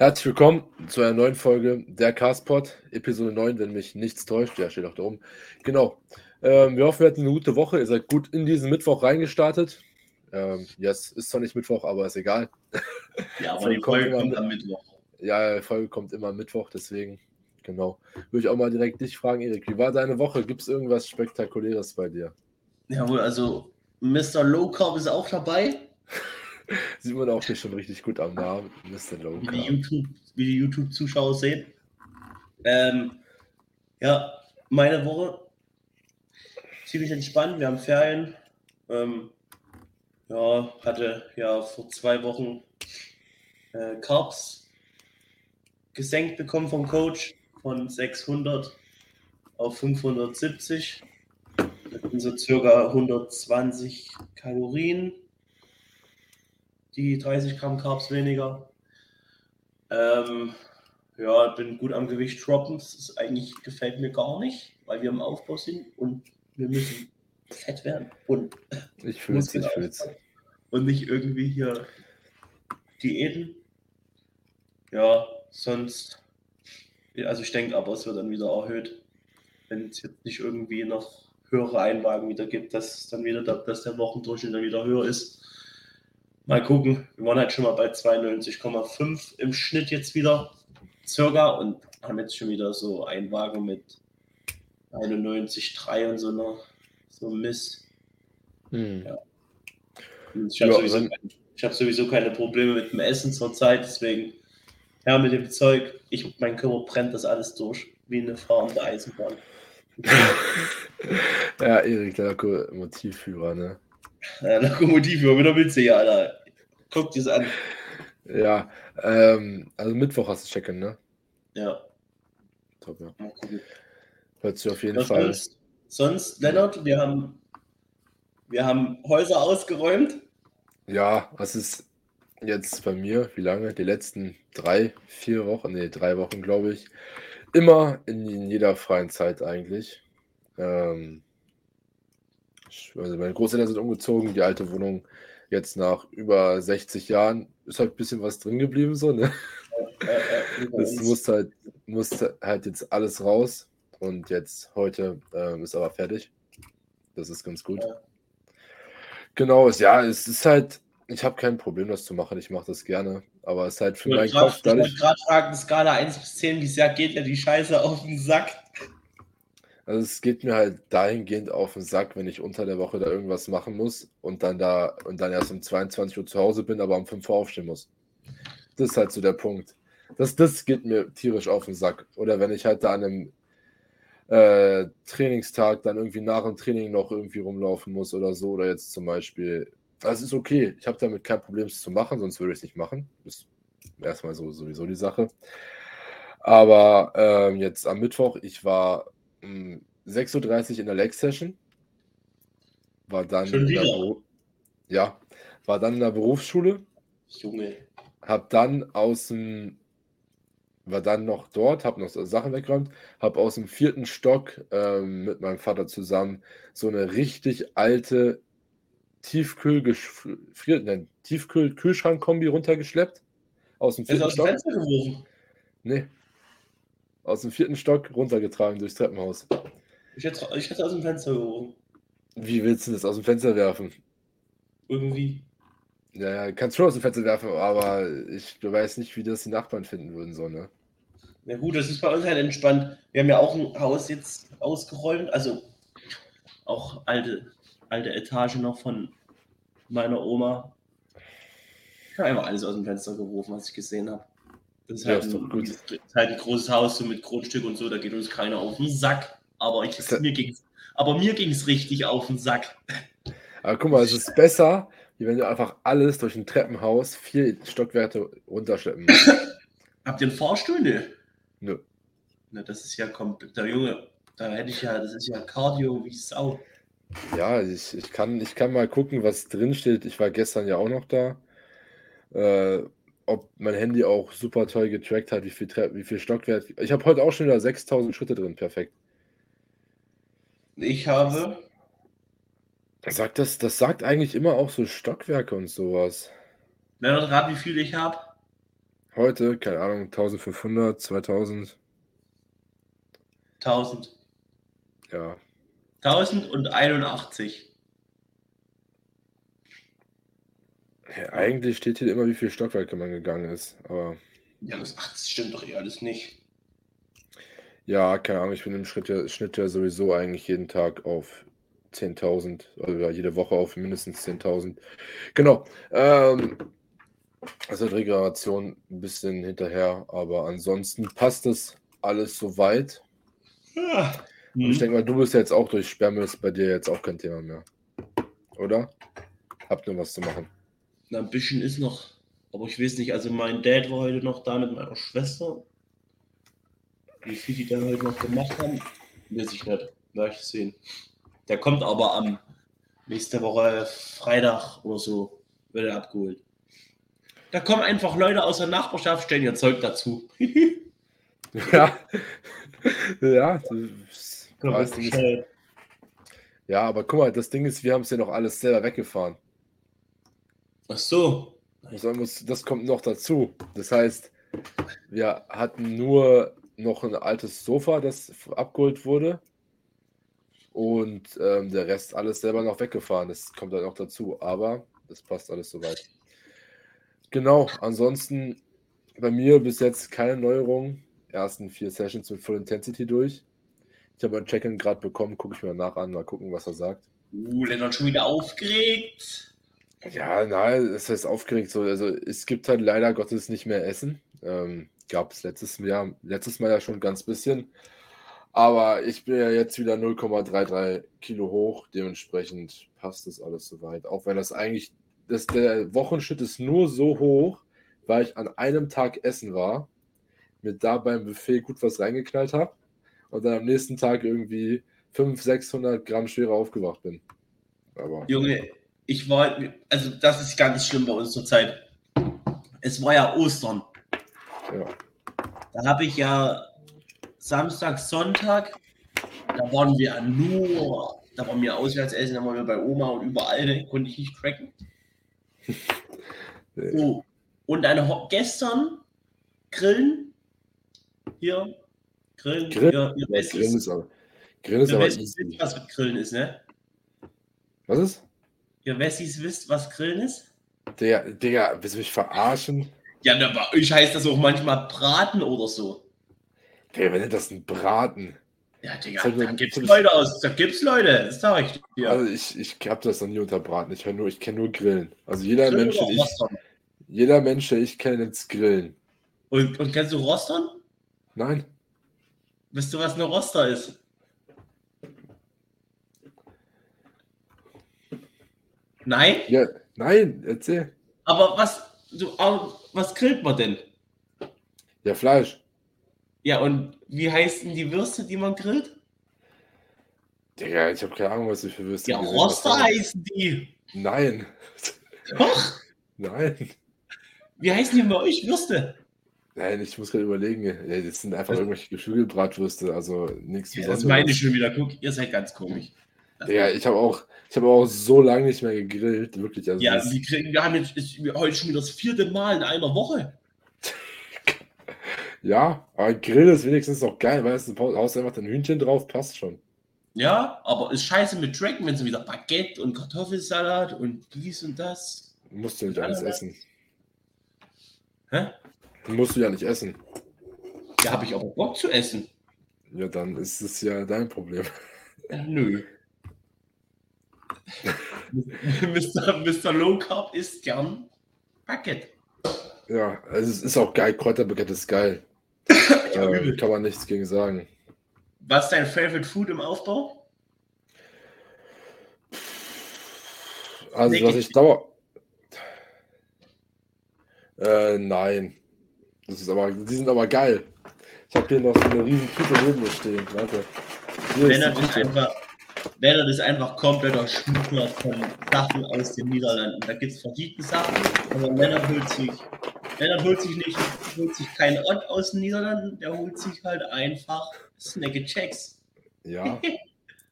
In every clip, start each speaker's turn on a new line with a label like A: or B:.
A: Herzlich willkommen zu einer neuen Folge der Castpod, Episode 9, wenn mich nichts täuscht. Ja, steht auch da oben. Genau. Ähm, wir hoffen, wir hatten eine gute Woche. Ihr seid gut in diesen Mittwoch reingestartet. Ähm, yes, ist zwar nicht Mittwoch, aber ist egal.
B: Ja, aber die Folge kommt am Mittwoch.
A: Ja, die Folge kommt immer am Mittwoch, deswegen, genau. Würde ich auch mal direkt dich fragen, Erik, wie war deine Woche? Gibt es irgendwas Spektakuläres bei dir?
B: Jawohl, also Mr. Low Carb ist auch dabei.
A: Sieht man auch hier schon richtig gut am Namen, Mr.
B: Carb. Wie die YouTube, wie YouTube-Zuschauer sehen. Ähm, ja, meine Woche ziemlich entspannt. Wir haben Ferien. Ähm, ja, hatte ja vor zwei Wochen äh, Carbs gesenkt bekommen vom Coach von 600 auf 570. Das sind so circa 120 Kalorien, die 30 Gramm Carbs weniger. Ähm, ja, bin gut am Gewicht droppen. Das ist eigentlich gefällt mir gar nicht, weil wir im Aufbau sind und wir müssen fett werden und
A: ich fühle es, ich fühl's.
B: und nicht irgendwie hier Diäten. Ja, sonst, also ich denke aber, es wird dann wieder erhöht, wenn es jetzt nicht irgendwie noch höhere Einwagen wieder gibt, dass dann wieder, der, dass der Wochendurchschnitt dann wieder höher ist. Mal gucken, wir waren halt schon mal bei 92,5 im Schnitt jetzt wieder circa und haben jetzt schon wieder so einen Wagen mit 91,3 und so einer so Miss. Hm. Ja. Ich habe ja, sowieso, hab sowieso keine Probleme mit dem Essen zurzeit, deswegen ja, mit dem Zeug, ich, mein Körper brennt das alles durch, wie eine fahrende Eisenbahn.
A: ja, Erik, der Lokomotivführer, ne?
B: Ja, Lokomotivführer, wieder Witze hier, Alter. Guck dir an.
A: Ja, ähm, also Mittwoch hast du checken, ne?
B: Ja.
A: Top, ja. Hört sich auf jeden
B: Was
A: Fall.
B: Sonst, sonst, Lennart, wir haben, wir haben Häuser ausgeräumt.
A: Ja, was ist jetzt bei mir? Wie lange? Die letzten drei, vier Wochen, nee, drei Wochen, glaube ich. Immer in, in, jeder freien Zeit eigentlich. Ähm, also meine Großeltern sind umgezogen, die alte Wohnung jetzt nach über 60 Jahren ist halt ein bisschen was drin geblieben, so, ne? Das muss halt, muss halt jetzt alles raus. Und jetzt heute ähm, ist aber fertig. Das ist ganz gut. Genau, ist, ja, es ist halt, ich habe kein Problem, das zu machen. Ich mache das gerne. Aber es ist halt für meinen Kopf.
B: Ich wollte gerade fragen, Skala 1 bis 10, wie sehr geht ja die Scheiße auf den Sack?
A: Also es geht mir halt dahingehend auf den Sack, wenn ich unter der Woche da irgendwas machen muss und dann da und dann erst um 22 Uhr zu Hause bin, aber um 5 Uhr aufstehen muss. Das ist halt so der Punkt. Das, das geht mir tierisch auf den Sack. Oder wenn ich halt da an einem äh, Trainingstag dann irgendwie nach dem Training noch irgendwie rumlaufen muss oder so. Oder jetzt zum Beispiel, das ist okay. Ich habe damit kein Problem, es zu machen, sonst würde ich es nicht machen. Das ist erstmal so sowieso die Sache. Aber äh, jetzt am Mittwoch, ich war um 6.30 Uhr in der Leg-Session. War dann
B: Schon
A: in der ja, war dann in der Berufsschule.
B: Junge.
A: Hab dann aus dem war dann noch dort, habe noch so Sachen weggeräumt, habe aus dem vierten Stock ähm, mit meinem Vater zusammen so eine richtig alte Tiefkühl Tiefkühl-Kühlschrank-Kombi runtergeschleppt. Aus dem vierten
B: aus
A: Stock.
B: Fenster geworfen?
A: Nee. Aus dem vierten Stock runtergetragen durchs Treppenhaus.
B: Ich hätte, ich hätte aus dem Fenster geworfen.
A: Wie willst du das aus dem Fenster werfen?
B: Irgendwie.
A: Ja, ja, kannst schon aus dem Fenster werfen, aber ich weiß nicht, wie das die Nachbarn finden würden, so, ne?
B: Na gut, das ist bei uns halt entspannt. Wir haben ja auch ein Haus jetzt ausgeräumt, also auch alte, alte Etage noch von meiner Oma. Ich habe einfach alles aus dem Fenster geworfen, was ich gesehen habe. Das ist,
A: Ja,
B: halt,
A: ist doch
B: ein, das ist halt ein großes Haus so mit Grundstück und so, da geht uns keiner auf den Sack. Aber, ich,
A: ja-
B: mir ging's, aber mir ging es richtig auf den Sack.
A: Aber guck mal, es ist besser, wie wenn du einfach alles durch ein Treppenhaus vier Stockwerke runterschleppen musst.
B: Habt ihr einen Fahrstuhl? Ne?
A: Nö.
B: Na, das ist ja komplett. Der Junge, da hätte ich ja, das ist ja Cardio wie Sau.
A: Ja, ich, ich, kann, ich kann mal gucken, was drin steht. Ich war gestern ja auch noch da. Äh, ob mein Handy auch super toll getrackt hat, wie viel, Tre wie viel Stockwerk. Ich habe heute auch schon wieder 6000 Schritte drin. Perfekt.
B: Ich habe,
A: Sagt das, das sagt eigentlich immer auch so Stockwerke und sowas.
B: Lennart, rat, wie viel ich habe?
A: Heute, keine Ahnung, 1500, 2000.
B: 1000.
A: Ja.
B: 1081.
A: ja. Eigentlich steht hier immer, wie viele Stockwerke man gegangen ist. Aber
B: Ja, das, ach, das stimmt doch eh alles nicht.
A: ja, keine Ahnung, ich bin im Schritt ja, Schnitt ja sowieso eigentlich jeden Tag auf 10.000, also ja, jede Woche auf mindestens 10.000. Genau. Ähm, also Regeneration ein bisschen hinterher, aber ansonsten passt es alles soweit.
B: Ja.
A: Und ich denke mal, du bist ja jetzt auch durch Sperrmüll, ist bei dir jetzt auch kein Thema mehr. Oder? Habt nur was zu machen.
B: Na, ein bisschen ist noch. Aber ich weiß nicht, also mein Dad war heute noch da mit meiner Schwester. Wie viel die da heute noch gemacht haben, weiß ich nicht. Werde ich sehen. Der kommt aber am nächste Woche Freitag oder so, wird er abgeholt. Da kommen einfach Leute aus der Nachbarschaft, stellen ihr Zeug dazu.
A: Ja. ja, ist, ja, aber guck mal, das Ding ist, wir haben es ja noch alles selber weggefahren.
B: Ach so.
A: Das, muss, das kommt noch dazu. Das heißt, wir hatten nur noch ein altes Sofa, das abgeholt wurde. Und ähm, der Rest alles selber noch weggefahren. Das kommt dann noch dazu. Aber das passt alles soweit. Genau, ansonsten bei mir bis jetzt keine Neuerung. Ersten vier Sessions mit Full Intensity durch. Ich habe ein Check-in gerade bekommen, gucke ich mir nach an, mal gucken, was er sagt.
B: Uh, Lennart schon wieder aufgeregt.
A: Ja, nein, es heißt aufgeregt so. Also es gibt halt leider Gottes nicht mehr Essen. Ähm, Gab es letztes Jahr, letztes Mal ja schon ganz bisschen. Aber ich bin ja jetzt wieder 0,33 Kilo hoch. Dementsprechend passt das alles soweit. Auch wenn das eigentlich, das, der Wochenschnitt ist nur so hoch, weil ich an einem Tag essen war, mir da beim Buffet gut was reingeknallt habe und dann am nächsten Tag irgendwie 500, 600 Gramm schwerer aufgewacht bin. Aber
B: Junge, ich war, also das ist ganz schlimm bei uns zurzeit. Es war ja Ostern.
A: ja.
B: Da habe ich ja Samstag, Sonntag, da waren wir nur, da waren wir auswärts essen, da waren wir bei Oma und überall, ne, konnte ich nicht tracken. So. Und dann gestern grillen. Hier, grillen.
A: Grill-
B: Ihr, ihr wisst,
A: Grillen ist aber, Grillen ist aber easy.
B: was mit Grillen ist, ne?
A: Was ist?
B: Ihr Wessis wisst, was Grillen ist?
A: Digga, Digga, willst du mich verarschen?
B: Ja, da bei euch heißt das auch manchmal Braten oder so.
A: Digga, wenn das ein Braten.
B: Ja, Digga,
A: mir-
B: da gibt's Leute aus, da gibt's Leute, das sag ich dir.
A: Also ich, ich habe das noch nie unter Braten. Ich, nur, ich kenne nur Grillen. Also jeder
B: Grillen
A: Mensch, ich, jeder Mensch, den ich kenne, nennt Grillen.
B: Und, und kennst du Rostern?
A: Nein?
B: Wisst du, was eine Roster ist? Nein?
A: Ja, nein, erzähl.
B: Aber was, du, aber was grillt man denn?
A: Ja, Fleisch.
B: Ja, und wie heißen die Würste, die man grillt?
A: Digga, ich habe keine Ahnung, was du für Würste
B: Ja, Roster heißen die.
A: Nein.
B: Doch.
A: Nein.
B: Wie heißen die bei euch Würste?
A: Nein, ich muss gerade überlegen. Ja, das sind einfach irgendwelche Geflügelbratwürste, also nichts
B: Ja,
A: Besonderes.
B: das meine ich schon wieder. Guck, ihr seid ganz komisch.
A: Digga, ich habe auch, ich habe auch so lange nicht mehr gegrillt, wirklich. Also
B: Ja, wir, kriegen, wir haben jetzt ist heute schon wieder das vierte Mal in einer Woche.
A: ja, aber Grill ist wenigstens noch geil, weißt du, haust einfach dein Hühnchen drauf, passt schon.
B: Ja, aber ist scheiße mit Tracken, wenn es wieder Baguette und Kartoffelsalat und dies und das.
A: Musst du nicht alles essen.
B: Hä?
A: Musst du ja nicht essen.
B: Da habe ich aber Bock zu essen.
A: Ja, dann ist es ja dein Problem.
B: Ja, nö. Mr. Mr. Low Carb isst gern Baguette.
A: Ja, also es ist auch geil, Kräuterbaguette ist geil.
B: Ja,
A: äh,
B: übel.
A: kann man nichts gegen sagen.
B: Was ist dein Favorite Food im Aufbau?
A: Also, was ich dauer. Äh, nein. Das ist aber, die sind aber geil. Ich habe hier noch so eine riesen Tüte neben mir stehen. Warte. Hier die
B: ist
A: Tüte.
B: einfach, Lennart ist einfach kompletter Schmuggler von Sachen aus den Niederlanden. Da gibt es verschiedene Sachen, aber Lennart holt sich, Lennart holt sich nicht, holt sich keinen Ott aus den Niederlanden, der holt sich halt einfach Snacky Checks.
A: Ja,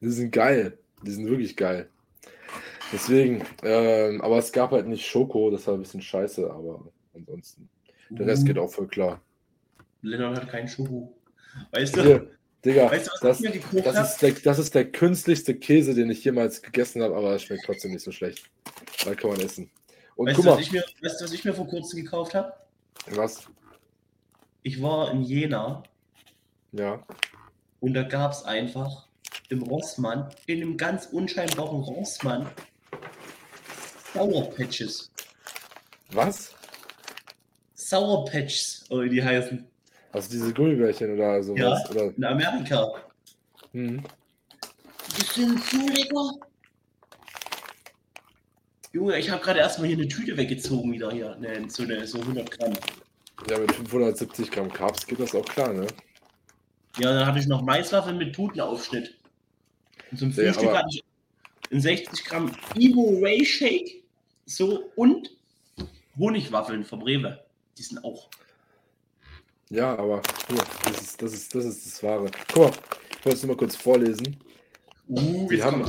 A: die sind geil. Die sind wirklich geil. Deswegen, ähm, aber es gab halt nicht Schoko, das war ein bisschen scheiße, aber ansonsten. Der Rest geht auch voll klar.
B: Lennart hat keinen Schoko. Weißt du?
A: Hier, Digga,
B: Weißt du,
A: das, das, ist der, das ist der künstlichste Käse, den ich jemals gegessen habe, aber er schmeckt trotzdem nicht so schlecht. Da kann man essen. Und
B: Weißt
A: guck
B: du, was
A: mal,
B: ich mir, weißt du, was ich mir vor kurzem gekauft habe?
A: was?
B: Ich war in Jena
A: Ja.
B: und da gab es einfach im Rossmann, in einem ganz unscheinbaren Rossmann, Sour Patches.
A: Was?
B: Sour Patches, oder wie die heißen.
A: Also diese Gummibärchen oder sowas?
B: Ja.
A: Oder,
B: In Amerika.
A: hm.
B: Die sind so lecker. Junge, ich habe gerade erstmal hier eine Tüte weggezogen wieder hier. Ne, so, eine, so 100 Gramm.
A: Ja, mit 570 Gramm Carbs geht das auch klar, ne?
B: Ja, dann hatte ich noch Maiswaffeln mit Putenaufschnitt. Und zum Frühstück hatte ich einen 60 Gramm Evo Ray Shake. So und Honigwaffeln vom Rewe. Die sind auch.
A: Ja, aber guck mal, das ist das, ist, das, ist das Wahre. Guck mal, ich wollte es nur mal kurz vorlesen.
B: Uh, jetzt
A: haben-.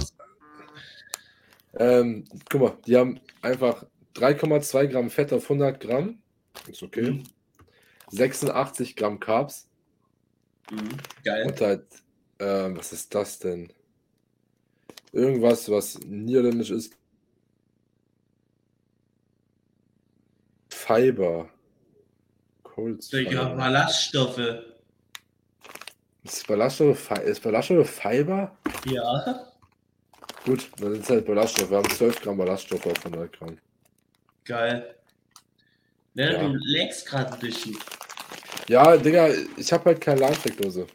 A: Ähm, guck mal, die haben einfach 3,2 Gramm Fett auf 100 Gramm. Ist okay.
B: Mhm.
A: 86 Gramm Carbs.
B: Mhm. Geil.
A: Und halt, ähm, was ist das denn? Irgendwas, was niederländisch ist. Fiber. Kohlensäure.
B: Ja, Ballaststoffe.
A: Ist Ballaststoffe, ist Ballaststoffe Fiber?
B: Ja.
A: Gut, dann sind es halt Ballaststoffe. Wir haben 12 Gramm Ballaststoffe auf 100 Gramm.
B: Geil. Ne,
A: Ja.
B: Du legst gerade ein bisschen.
A: Ja, Digga, ich habe halt keine Ladensteckdose.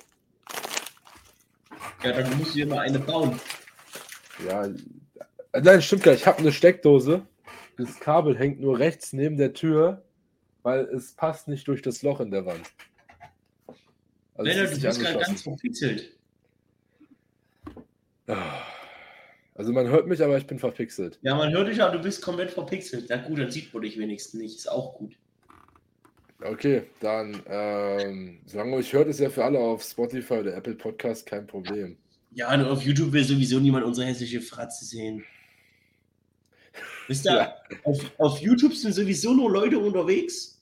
B: Ja, dann musst du dir mal eine bauen.
A: Ja, nein, stimmt gar nicht. Ich habe eine Steckdose. Das Kabel hängt nur rechts neben der Tür, weil es passt nicht durch das Loch in der Wand. Also
B: Lennart, du bist gerade ganz verpixelt.
A: Ah. Also man hört mich, aber ich bin verpixelt.
B: Ja, man hört dich, aber du bist komplett verpixelt. Na gut, dann sieht man dich wenigstens nicht. Ist auch gut.
A: Okay, dann, ähm, solange euch hört, ist ja für alle auf Spotify oder Apple Podcast kein Problem.
B: Ja, und auf YouTube will sowieso niemand unsere hässliche Fratze sehen. Wisst ihr,
A: Ja.
B: auf, auf YouTube sind sowieso nur Leute unterwegs,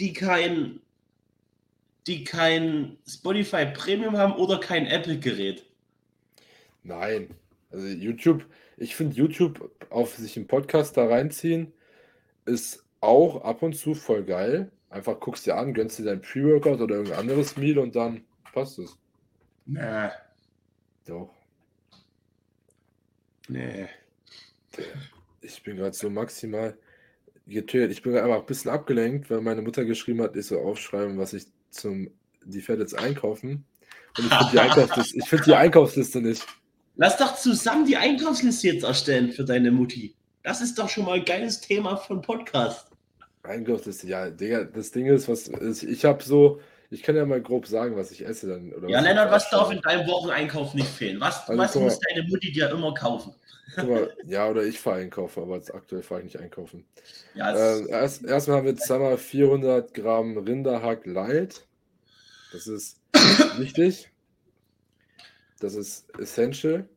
B: die kein, die kein Spotify Premium haben oder kein Apple-Gerät.
A: Nein, also YouTube, ich finde YouTube auf sich einen Podcast da reinziehen, ist auch ab und zu voll geil. Einfach guckst dir an, gönnst dir dein Pre-Workout oder irgendein anderes Meal und dann passt es.
B: Na,
A: Doch.
B: nee.
A: Ich bin gerade so maximal getötet. Ich bin einfach ein bisschen abgelenkt, weil meine Mutter geschrieben hat, ich soll aufschreiben, was ich zum, die fährt jetzt einkaufen. Und ich finde die, Einkaufsliste, ich find die Einkaufsliste nicht.
B: Lass doch zusammen die Einkaufsliste jetzt erstellen für deine Mutti. Das ist doch schon mal ein geiles Thema einen Podcast.
A: Einkaufsliste, ja, Digga, das Ding ist, was ist, ich habe so, ich kann ja mal grob sagen, was ich esse dann.
B: Ja,
A: was
B: Lennart, was darf in deinem Wocheneinkauf nicht fehlen? Was,
A: Also,
B: was muss deine Mutti dir immer kaufen?
A: Mal, ja, oder ich fahre einkaufen, aber jetzt aktuell fahre ich nicht einkaufen.
B: Ja,
A: Ähm, erst, erstmal haben wir zweimal 400 Gramm Rinderhack Light. Das ist wichtig. Das ist essential.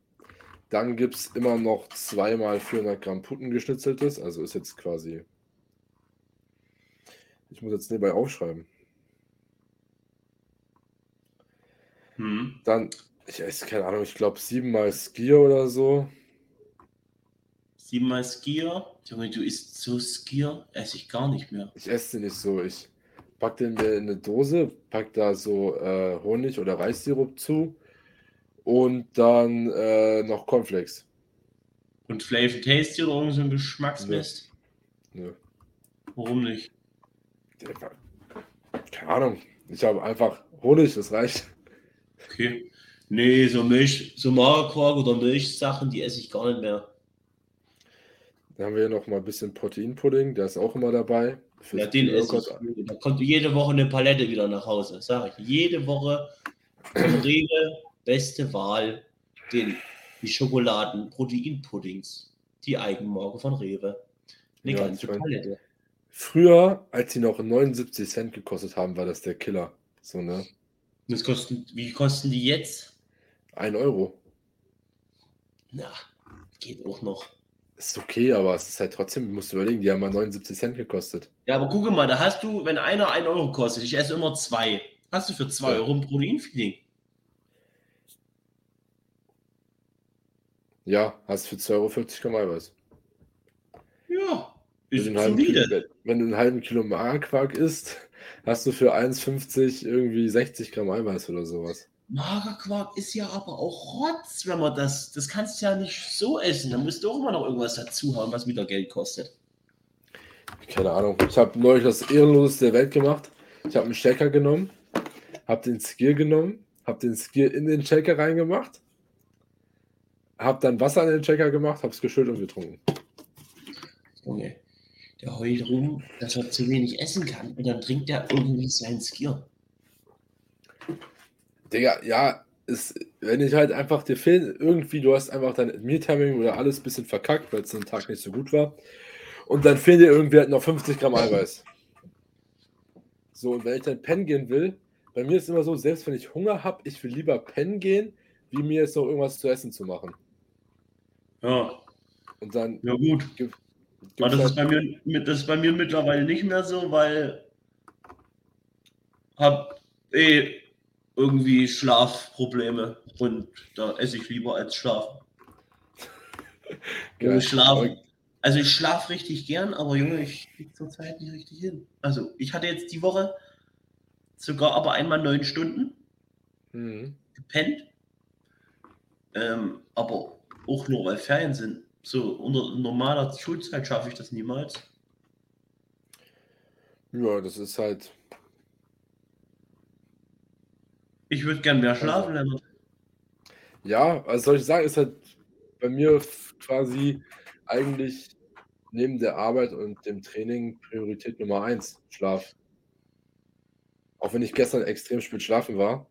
A: Dann gibt es immer noch zweimal 400 Gramm Putengeschnitzeltes. Also ist jetzt quasi. Ich muss jetzt nebenbei aufschreiben.
B: Hm.
A: Dann, ich esse keine Ahnung, ich glaube siebenmal Skier oder so.
B: Siebenmal Skier. Junge, du isst so Skier, esse ich gar nicht mehr.
A: Ich esse nicht so. Ich pack den mir in eine Dose, pack da so äh, Honig oder Reissirup zu und dann äh, noch Cornflakes.
B: Und Flavor Tasty oder irgend so ein Geschmacksmist?
A: Nö.
B: Warum nicht?
A: Keine Ahnung. Ich habe einfach Honig, das reicht.
B: Okay. Nee, so Milch, so Magerquark oder Milchsachen, die esse ich gar nicht mehr.
A: Dann haben wir noch mal ein bisschen Proteinpudding, der ist auch immer dabei. Fürs
B: Ja, den esse ich. Da kommt jede Woche eine Palette wieder nach Hause, sag ich. Jede Woche Rewe, beste Wahl, den, die Schokoladen-Proteinpuddings. Die Eigenmarke von Rewe. Eine
A: Ja,
B: ganze Palette.
A: Früher, als die noch 79 Cent gekostet haben, war das der Killer. So, ne?
B: Das kosten, wie kosten die jetzt?
A: Ein Euro.
B: Na, geht auch noch.
A: Ist okay, aber es ist halt trotzdem, musst du überlegen, die haben mal 79 Cent gekostet.
B: Ja, aber gucke mal, da hast du, wenn einer 1 Euro kostet, ich esse immer zwei, hast du für 2
A: Ja.
B: Euro ein Proteinfeeding.
A: Ja, hast für 2,40 Euro Gramm Eiweiß.
B: Ja,
A: Wenn
B: ist
A: du, einen halben Kilo,
B: solide.
A: wenn du einen halben Kilo Magerquark isst, hast du für 1,50 irgendwie 60 Gramm Eiweiß oder sowas.
B: Magerquark ist ja aber auch Rotz, wenn man das, das kannst du ja nicht so essen. Da musst du auch immer noch irgendwas dazu haben, was wieder Geld kostet.
A: Keine Ahnung. Ich habe neulich das Ehrenloseste der Welt gemacht. Ich habe einen Shaker genommen, habe den Skier genommen, habe den Skier in den Shaker reingemacht, habe dann Wasser in den Shaker gemacht, habe es geschüttet und getrunken.
B: Junge, der heult rum, dass er zu wenig essen kann und dann trinkt er irgendwie seinen Skier.
A: Digga, ja, ist, wenn ich halt einfach dir fehlen, irgendwie, du hast einfach dein Meal-Timing oder alles ein bisschen verkackt, weil es einen Tag nicht so gut war. Und dann fehlen dir irgendwie halt noch 50 Gramm Eiweiß. So, und wenn ich dann pennen gehen will, bei mir ist immer so, selbst wenn ich Hunger habe, ich will lieber pennen gehen, wie mir jetzt noch irgendwas zu essen zu machen.
B: Ja,
A: Und dann
B: ja gut.
A: gibt
B: Aber das ist, bei mir, das ist bei mir mittlerweile nicht mehr so, weil hab eh irgendwie Schlafprobleme und da esse ich lieber als schlafen.
A: geil.
B: schlafen. Also ich schlafe richtig gern, aber Junge, ich krieg zur Zeit nicht richtig hin. Also ich hatte jetzt die Woche sogar aber einmal neun Stunden
A: Mhm.
B: gepennt. Ähm, aber auch nur weil Ferien sind. So unter normaler Schulzeit schaffe ich das niemals.
A: Ja, das ist halt,
B: Ich würde gern mehr schlafen, Lennart.
A: ja, was soll ich sagen, ist halt bei mir quasi eigentlich neben der Arbeit und dem Training Priorität Nummer eins, Schlaf. Auch wenn ich gestern extrem spät schlafen war.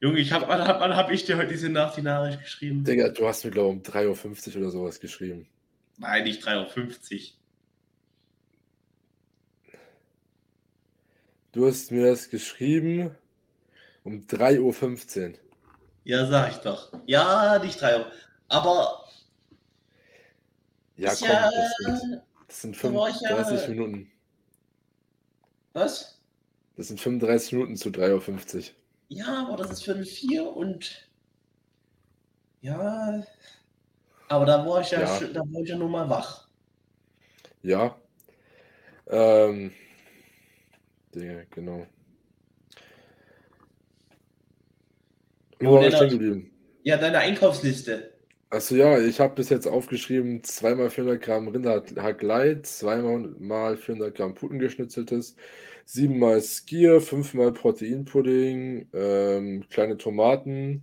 B: Junge, ich hab, wann, hab, wann hab ich dir heute diese Nacht die Nachricht geschrieben?
A: Digga, du hast mir, glaube ich, um 3.50 Uhr oder sowas geschrieben.
B: Nein, nicht 3.50 Uhr.
A: Du hast mir das geschrieben um 3.15 Uhr.
B: Ja, sag ich doch. Ja, nicht 3 Uhr. Aber
A: Ja, komm,
B: ja,
A: das sind, das sind
B: da war ich ja-
A: 35 Minuten.
B: was?
A: Das sind 35 Minuten zu 3.50 Uhr.
B: Ja, aber das ist Viertel vier und ja, aber da war ich ja,
A: Ja.
B: da war ich ja nur mal wach.
A: Ja. Ähm, Digga, genau. Wo war ich stehen geblieben?
B: Ja, deine Einkaufsliste.
A: Achso, ja, ich habe bis jetzt aufgeschrieben, zweimal 400 Gramm Rinderhackleid, zweimal mal 400 Gramm Putengeschnitzeltes, siebenmal Skier, fünfmal Proteinpudding, ähm, kleine Tomaten,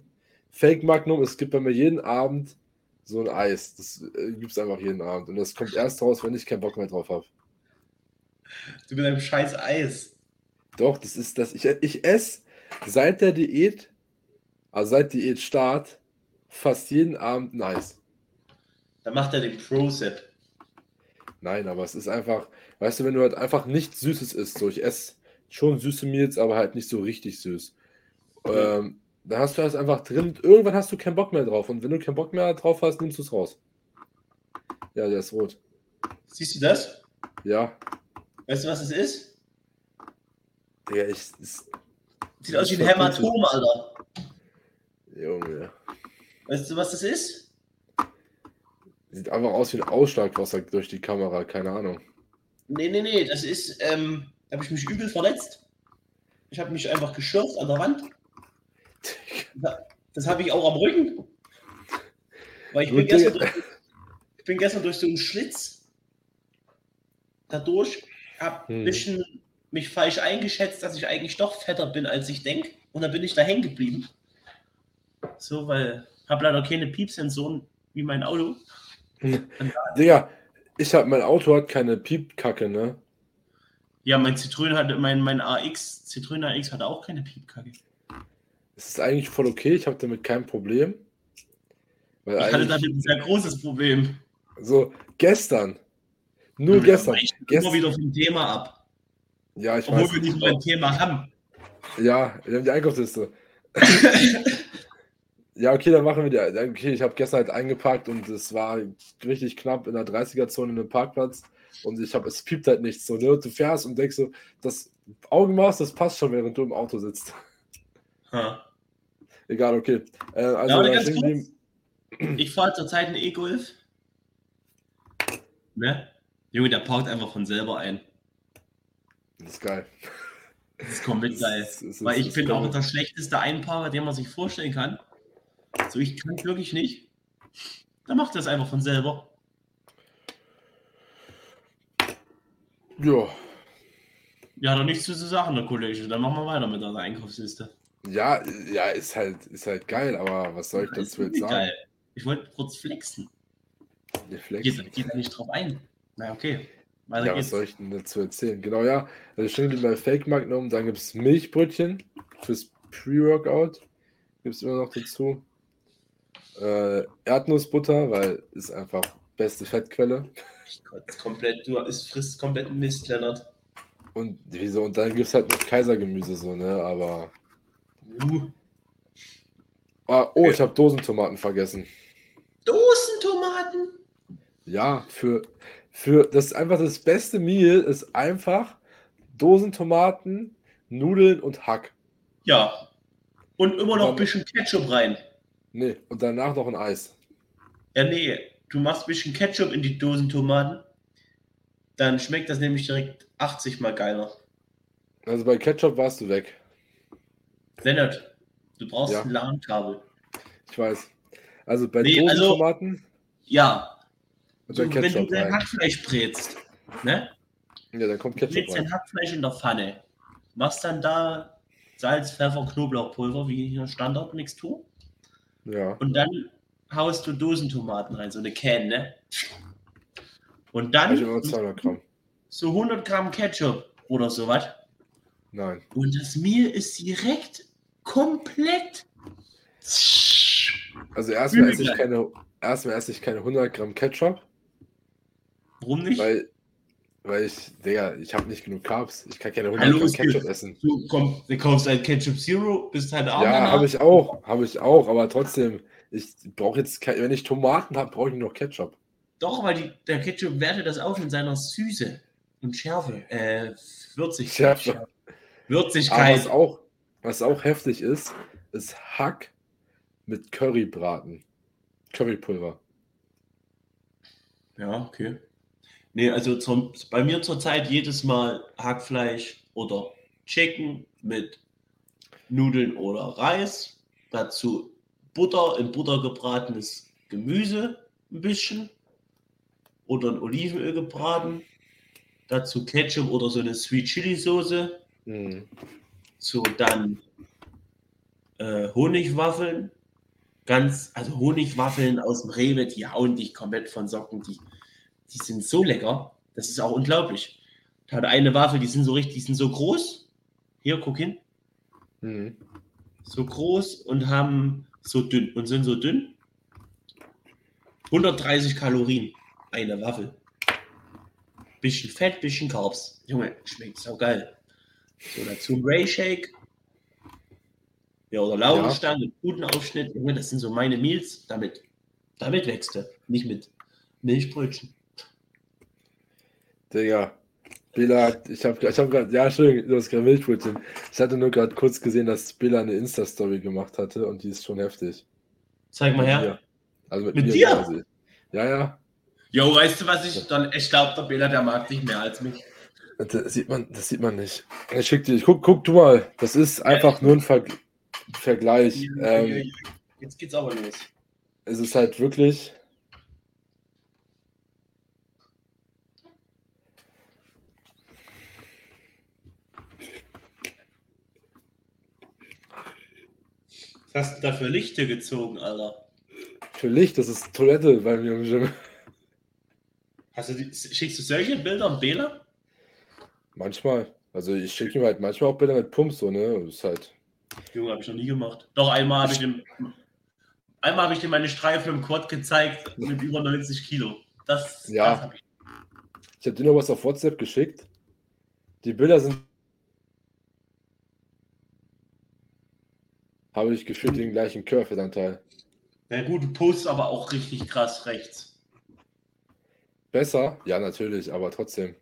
A: Fake Magnum. Es gibt bei mir jeden Abend so ein Eis. Das äh, gibt es einfach jeden Abend. Und das kommt erst raus, wenn ich keinen Bock mehr drauf habe.
B: Du mit deinem scheiß Eis.
A: Doch, das ist das. Ich, ich esse seit der Diät, also seit Diätstart, fast jeden Abend ein Eis.
B: Da macht er den Pro-Set.
A: Nein, aber es ist einfach, weißt du, wenn du halt einfach nichts Süßes isst, so ich esse schon süße Meals, aber halt nicht so richtig süß. Ähm, dann hast du das einfach drin, irgendwann hast du keinen Bock mehr drauf und wenn du keinen Bock mehr drauf hast, nimmst du es raus. Ja, der ist rot.
B: Siehst du das?
A: Ja,
B: Weißt du, was es ist?
A: der ist, ist
B: Sieht aus wie ein. Hämatom, Alter.
A: Junge.
B: Weißt du, was das ist?
A: Sieht einfach aus wie ein Ausschlagwasser durch die Kamera, keine Ahnung.
B: Nee, nee, nee, das ist, ähm, da habe ich mich übel verletzt. Ich habe mich einfach geschürft an der Wand. Das habe ich auch am Rücken. Weil ich bin, gestern durch, ich bin gestern durch so einen Schlitz dadurch, habe ein
A: Hm.
B: bisschen mich falsch eingeschätzt, dass ich eigentlich doch fetter bin, als ich denke. Und dann bin ich da hängen geblieben. So, weil ich habe leider keine Piepsensoren wie mein Auto.
A: Digga, ich hab, mein Auto hat keine Piepkacke, ne?
B: Ja, mein Zitrone hatte, mein, mein AX, Citroën AX hatte auch keine Piepkacke.
A: Es ist eigentlich voll okay, ich habe damit kein Problem. Weil
B: Ich hatte damit ein sehr großes Problem.
A: so, gestern, nur
B: Wir
A: gestern,
B: weichen immer
A: gestern,
B: wieder vom Thema ab.
A: ja, ich
B: Obwohl
A: weiß,
B: wir nicht mal ein Thema haben.
A: ja, wir haben die Einkaufsliste. Ja, okay, dann machen wir die. Okay, ich habe gestern halt eingepackt und es war richtig knapp in der 30er-Zone in einem Parkplatz und ich habe, es piept halt nichts. So, ne? Du fährst und denkst so, das Augenmaß, das passt schon, während du im Auto sitzt.
B: Ha.
A: Egal, okay. Äh, also,
B: Ja, ganz kurz. Ich fahre zurzeit einen E-Golf. Ne? Junge, der parkt einfach von selber ein.
A: das ist geil.
B: Das ist komplett
A: Das
B: geil.
A: ist- das ist-
B: Weil ich
A: das
B: bin
A: kann
B: auch der schlechteste Einparker, den man sich vorstellen kann. So, ich kann es wirklich nicht. Dann macht das einfach von selber.
A: Ja.
B: Ja, doch nichts zu sagen, der Kollege. Dann machen wir weiter mit der Einkaufsliste.
A: Ja, ja, ist halt, ist halt geil, aber was soll ich
B: Das
A: dazu jetzt sagen?
B: geil. Ich wollte kurz flexen.
A: Ihr Flex.
B: Geht, geht da nicht drauf ein. Na, okay. Weiter
A: Ja, was
B: geht's.
A: soll ich denn dazu erzählen? Genau, ja. Also stehen bei Fake Magnum, dann gibt es Milchbrötchen fürs Pre-Workout. Gibt es immer noch dazu. Äh, Erdnussbutter, weil ist einfach beste Fettquelle.
B: Ich kotze komplett, du es frisst komplett Mist, Lennart.
A: Und wieso? Und dann gibt es halt noch Kaisergemüse, so, ne? Aber.
B: Uh,
A: Ah, oh, ich habe Dosentomaten vergessen.
B: Dosentomaten?
A: Ja, für, für das ist einfach das beste Meal ist einfach Dosentomaten, Nudeln und Hack.
B: Ja. Und immer noch ein bisschen Ketchup rein.
A: Nee, und danach noch ein Eis.
B: Ja, nee, du machst ein bisschen Ketchup in die Dosentomaten. Dann schmeckt das nämlich direkt 80 mal geiler.
A: Also bei Ketchup warst du weg.
B: Lennart, du brauchst
A: Ja.
B: ein LAN-Kabel.
A: Ich weiß. Also bei
B: Nee, also-
A: Dosentomaten
B: Ja,
A: und
B: so,
A: dann
B: wenn du
A: Ketchup
B: dein. Hackfleisch brätst, ne?
A: Ja, dann kommt
B: Du
A: Ketchup
B: legst dein
A: rein.
B: Hackfleisch in der Pfanne. Machst dann da Salz, Pfeffer, Knoblauchpulver, wie hier Standardmixtur.
A: Ja.
B: Und dann haust du Dosentomaten rein, so eine Can, ne? Und dann
A: 200 Gramm.
B: so 100 Gramm Ketchup oder sowas.
A: Nein.
B: Und das Mehl ist direkt komplett.
A: Also erstmal esse ich keine, erstmal esse ich keine 100 Gramm Ketchup,
B: Warum nicht?
A: weil, weil ich, Digga, ich habe nicht genug Carbs. Ich kann keine 100
B: Hallo,
A: Gramm Ketchup essen.
B: Du, komm, du kaufst ein Ketchup Zero, bist halt arm
A: Ja, habe ich auch, habe ich auch, aber trotzdem, ich brauche jetzt, kein, wenn ich Tomaten habe, brauche ich noch Ketchup.
B: Doch, weil die, der Ketchup wertet das auf in seiner Süße und Schärfe. Äh, Würzigkeit.
A: Schärfe. Aber
B: Würzigkeit.
A: was auch, was auch heftig ist, ist Hack mit Currybraten. Currypulver.
B: Ja, okay. Nee, also zum, bei mir zurzeit jedes Mal Hackfleisch oder Chicken mit Nudeln oder Reis. Dazu Butter, in Butter gebratenes Gemüse ein bisschen. Oder in Olivenöl gebraten. Dazu Ketchup oder so eine Sweet Chili Soße.
A: Mhm.
B: So, dann äh, Honigwaffeln. Ganz, also Honigwaffeln aus dem Rewe, die hauen dich komplett von Socken. Die, die sind so lecker. Das ist auch unglaublich. Da hat eine Waffel, die sind so richtig, die sind so groß. Hier, guck hin.
A: Mhm.
B: So groß und haben so dünn und sind so dünn. 130 Kalorien, eine Waffel. Bisschen Fett, bisschen Carbs. Junge, schmeckt so geil. So dazu ein Ray Shake. Ja, oder Laugenstange, mit guten Aufschnitt. Junge, das sind so meine Meals. Damit, damit wächst du. Nicht mit Milchbrötchen.
A: Digga. Bela, ich habe ich hab gerade, ja, Entschuldigung, du hast gerade Milchbrötchen. Ich hatte nur gerade kurz gesehen, dass Bela eine Insta-Story gemacht hatte und die ist schon heftig.
B: Zeig mal her.
A: mir. Also mit,
B: Mit
A: mir
B: dir?
A: quasi. Ja, ja.
B: Jo, weißt du, was ich dann. Ich glaube, der Bela, der mag dich mehr als mich.
A: Das sieht man, das sieht man nicht. Ich schick dir, ich guck, guck du mal. Das ist einfach nur ein Ver Vergleich. Ähm,
B: Jetzt geht's aber los.
A: es ist halt wirklich.
B: Was hast du da für Lichter gezogen, Alter?
A: Für Licht, das ist Toilette bei mir im Gym.
B: Hast du die, schickst du solche Bilder an Bela?
A: Manchmal. Also ich schicke ihm halt manchmal auch Bilder mit Pumps, so, ne? Das ist halt.
B: Junge, habe ich noch nie gemacht. Doch, einmal habe ich dem. Einmal habe ich dir meine Streifen im Quad gezeigt mit über 90 Kilo. Das,
A: Ja.
B: das hab ich.
A: Ich habe dir noch was auf WhatsApp geschickt. Die Bilder sind. Habe ich gefühlt den gleichen Curve-Anteil.
B: Na gut, du postest aber auch richtig krass rechts.
A: Besser? Ja, natürlich, aber trotzdem.